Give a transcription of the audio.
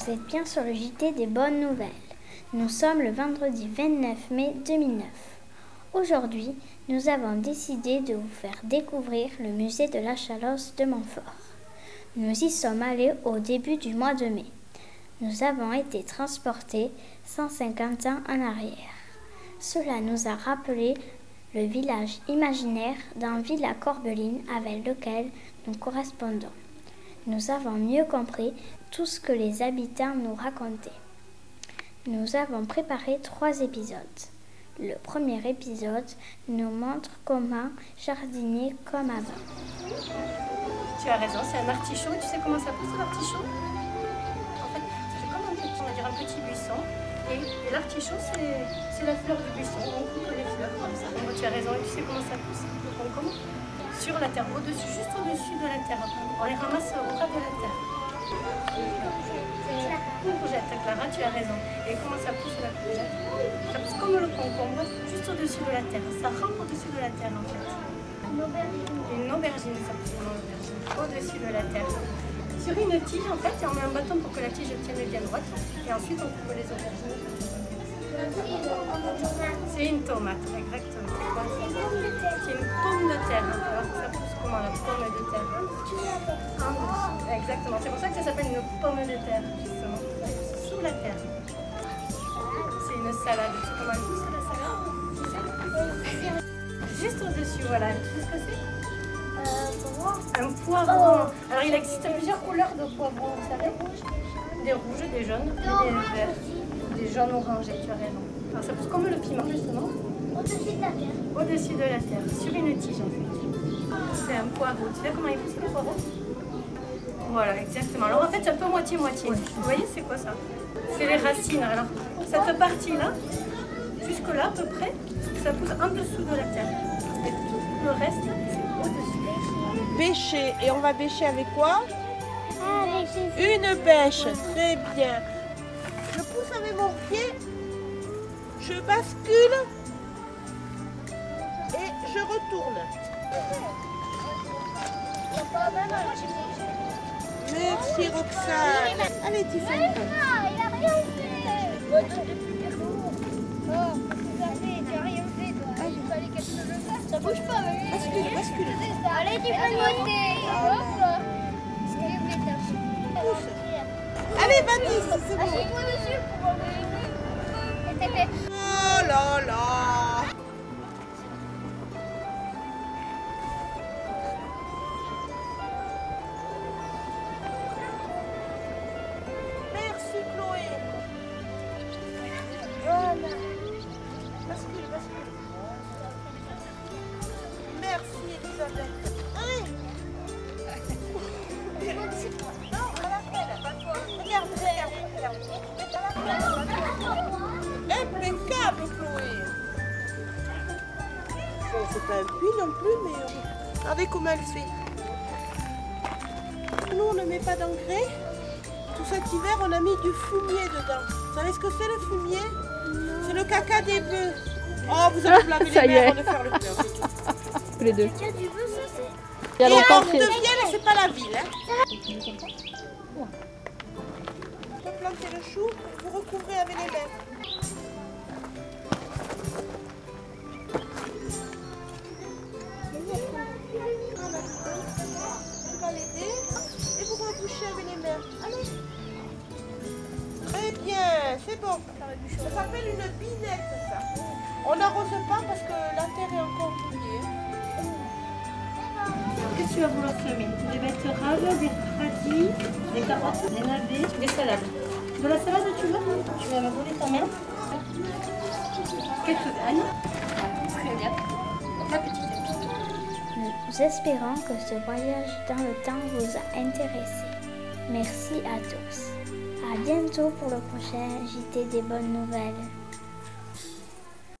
Vous êtes bien sur le JT des bonnes nouvelles. Nous sommes le vendredi 29 mai 2009. Aujourd'hui, nous avons décidé de vous faire découvrir le musée de la Chalosse de Montfort. Nous y sommes allés au début du mois de mai. Nous avons été transportés 150 ans en arrière. Cela nous a rappelé le village imaginaire d'un Villa Corbeline avec lequel nous correspondons. Nous avons mieux compris tout ce que les habitants nous racontaient. Nous avons préparé trois épisodes. Le premier épisode nous montre comment jardiner comme avant. Tu as raison, c'est un artichaut. Tu sais comment ça pousse l'artichaut En fait, c'est comme un petit, on va un petit buisson. Et, l'artichaut, c'est la fleur du buisson. On coupe les fleurs comme ça. Donc, tu as raison. Et tu sais comment ça pousse Le concombre Sur la terre, au-dessus, juste au-dessus de la terre. On les ramasse au ras de la terre. Courgette, Clara, tu as raison. Et comment ça pousse la courgette Ça pousse comme le concombre, juste au-dessus de la terre. Ça rampe au-dessus de la terre en fait. Une aubergine. Une aubergine, ça pousse comme l'aubergine. Au-dessus de la terre. Sur une tige en fait, et on met un bâton pour que la tige tienne bien droite. Et ensuite on coupe les aubergines. C'est une tomate, exactement. C'est une pomme de terre. Alors ça pousse comment la pomme de terre. Exactement. C'est pour ça que ça s'appelle une pomme de terre, justement. Sous la terre. C'est une salade. Sais comment elle pousse la salade? Juste au-dessus, voilà. Tu sais ce que c'est? Un poivron. Alors il existe plusieurs couleurs de poivrons, vous savez Des rouges, des jaunes, des verts. Des jaunes orangés, tu as raison. Alors ça pousse comme le piment, justement. Au-dessus de la terre. Au-dessus de la terre, sur une tige en fait. C'est un poireau. Tu sais comment il pousse le poireau Voilà, exactement. Alors en fait, c'est un peu moitié-moitié. Vous voyez, c'est quoi ça? C'est les racines. Alors, cette partie-là, jusque-là à peu près, ça pousse en dessous de la terre. Et tout le reste. Bêcher. Et on va bêcher avec quoi? Avec Une bêche. Très bien. Je pousse avec mon pied. Je bascule. Et je retourne. Merci Roxane. Allez Tiffany. Bouge pas, mais... Bascule, bascule. Allez, tu peux monter. Allez Vanessa, c'est c'est pas un puits non plus, mais euh, regardez comment elle fait. Nous, on ne met pas d'engrais. Tout cet hiver, on a mis du fumier dedans. Vous savez ce que c'est le fumier? C'est le caca des bœufs. Oh, vous allez vous laver Ça les y est. mains avant de faire le c'est. Tous les deux. C'est... Il y a Et longtemps Vienne, c'est pas la ville. Hein. Vous plantez le chou, vous recouvrez avec les mains. Très bien, c'est bon. Ça s'appelle une binette, ça. On n'arrose pas parce que la terre est encore mouillée. Qu'est-ce que tu vas vouloir semer Des betteraves, des radis, des carottes, des navets, des salades. De la salade, tu veux Tu vas me rouler ta main Quelques graines. Très bien. La petite. Nous espérons que ce voyage dans le temps vous a intéressé. Merci à tous. À bientôt pour le prochain JT des bonnes nouvelles.